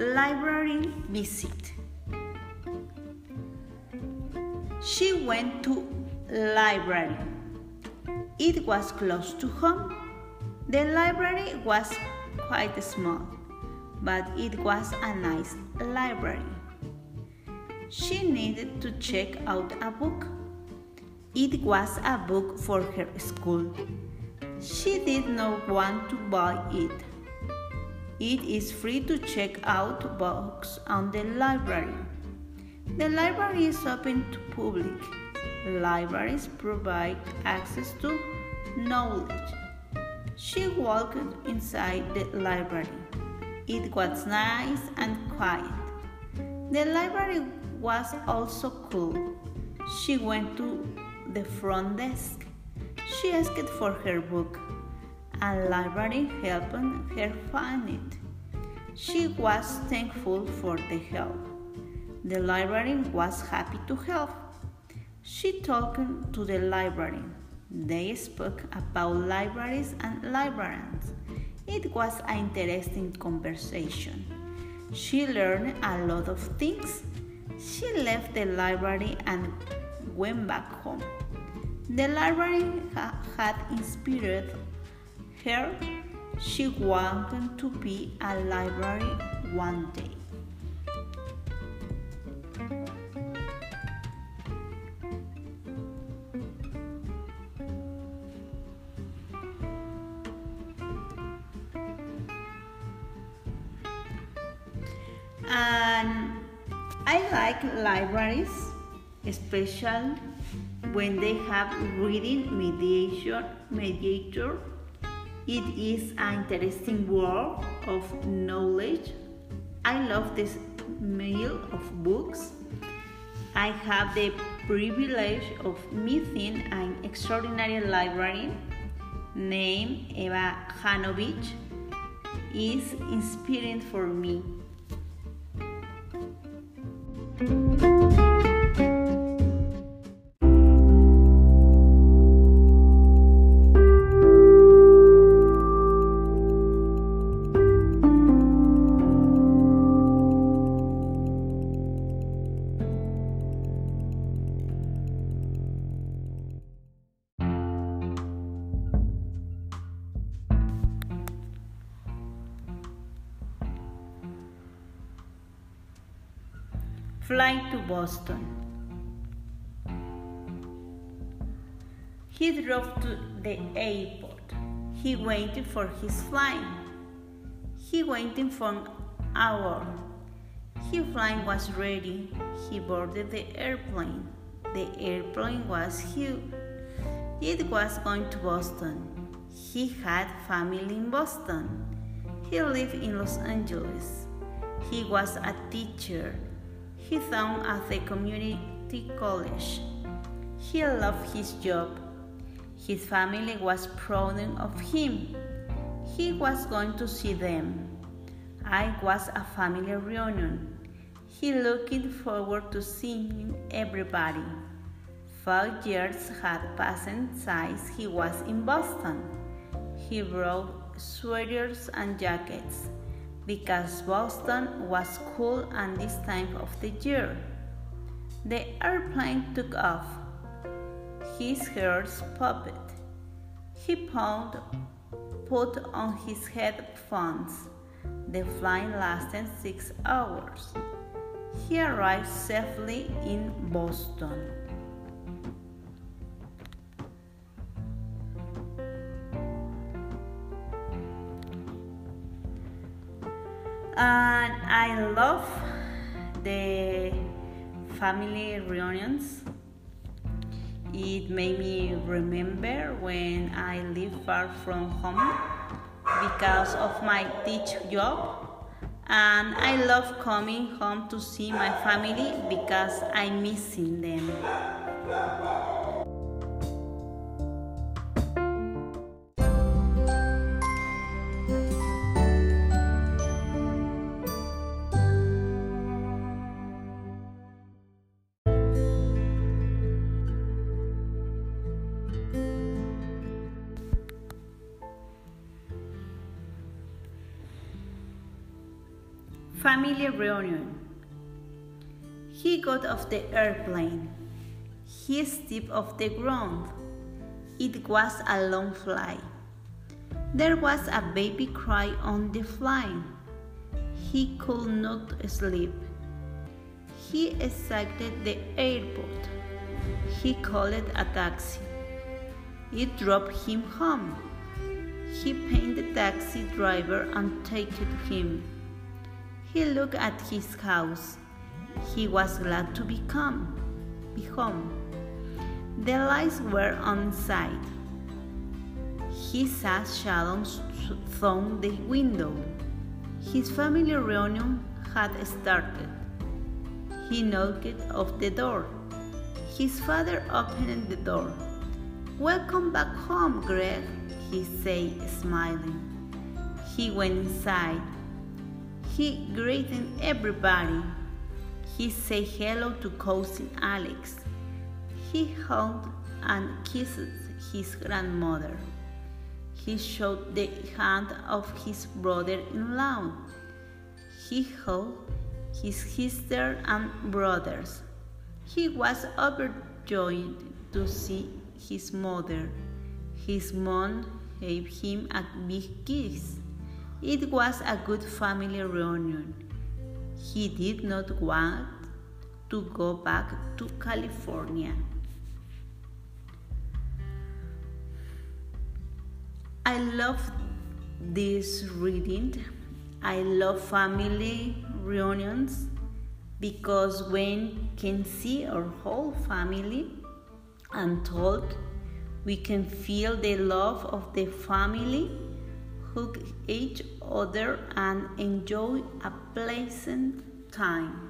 library visit. She went to library. It was close to home. The library was quite small, but it was a nice library. She needed to check out a book. It was a book for her school. She did not want to buy it. It is free to check out books on the library. The library is open to public. Libraries provide access to knowledge. She walked inside the library. It was nice and quiet. The library was also cool. She went to the front desk. She asked for her book. A library helped her find it. She was thankful for the help. The librarian was happy to help. She talked to the librarian. They spoke about libraries and librarians. It was an interesting conversation. She learned a lot of things. She left the library and went back home. The library ha- had inspired her. She wanted to be a library one day. And I like libraries, especially when they have reading mediation mediator. It is an interesting world of knowledge. I love this meal of books. I have the privilege of meeting an extraordinary librarian named Eva Hanovich. Is inspiring for me. Flight to Boston. He drove to the airport. He waited for his flight. He waited for an hour. His flight was ready. He boarded the airplane. The airplane was huge. It was going to Boston. He had family in Boston. He lived in Los Angeles. He was a teacher. He taught at the community college. He loved his job. His family was proud of him. He was going to see them. I was a family reunion. He looking forward to seeing everybody. Five years had passed since he was in Boston. He brought sweaters and jackets because Boston was cool at this time of the year. The airplane took off. His ears popped. He pulled, put on his headphones. The flight lasted six hours. He arrived safely in Boston. And I love the family reunions. It made me remember when I live far from home because of my teach job. And I love coming home to see my family because I'm missing them. Family reunion. He got off the airplane. He stepped off the ground. It was a long flight. There was a baby cry on the flight. He could not sleep. He exited the airport. He called a taxi. It dropped him home. He paid the taxi driver and took him. He looked at his house. He was glad to become, be home. The lights were on side. He saw shadows through the window. His family reunion had started. He knocked at the door. His father opened the door. Welcome back home, Greg, he said, smiling. He went inside. He greeted everybody. He said hello to cousin Alex. He hugged and kissed his grandmother. He shook the hand of his brother-in-law. He hugged his sister and brothers. He was overjoyed to see his mother. His mom gave him a big kiss. It was a good family reunion. He did not want to go back to California. I love this reading. I love family reunions because when can see our whole family and talk, we can feel the love of the family hug each other and enjoy a pleasant time.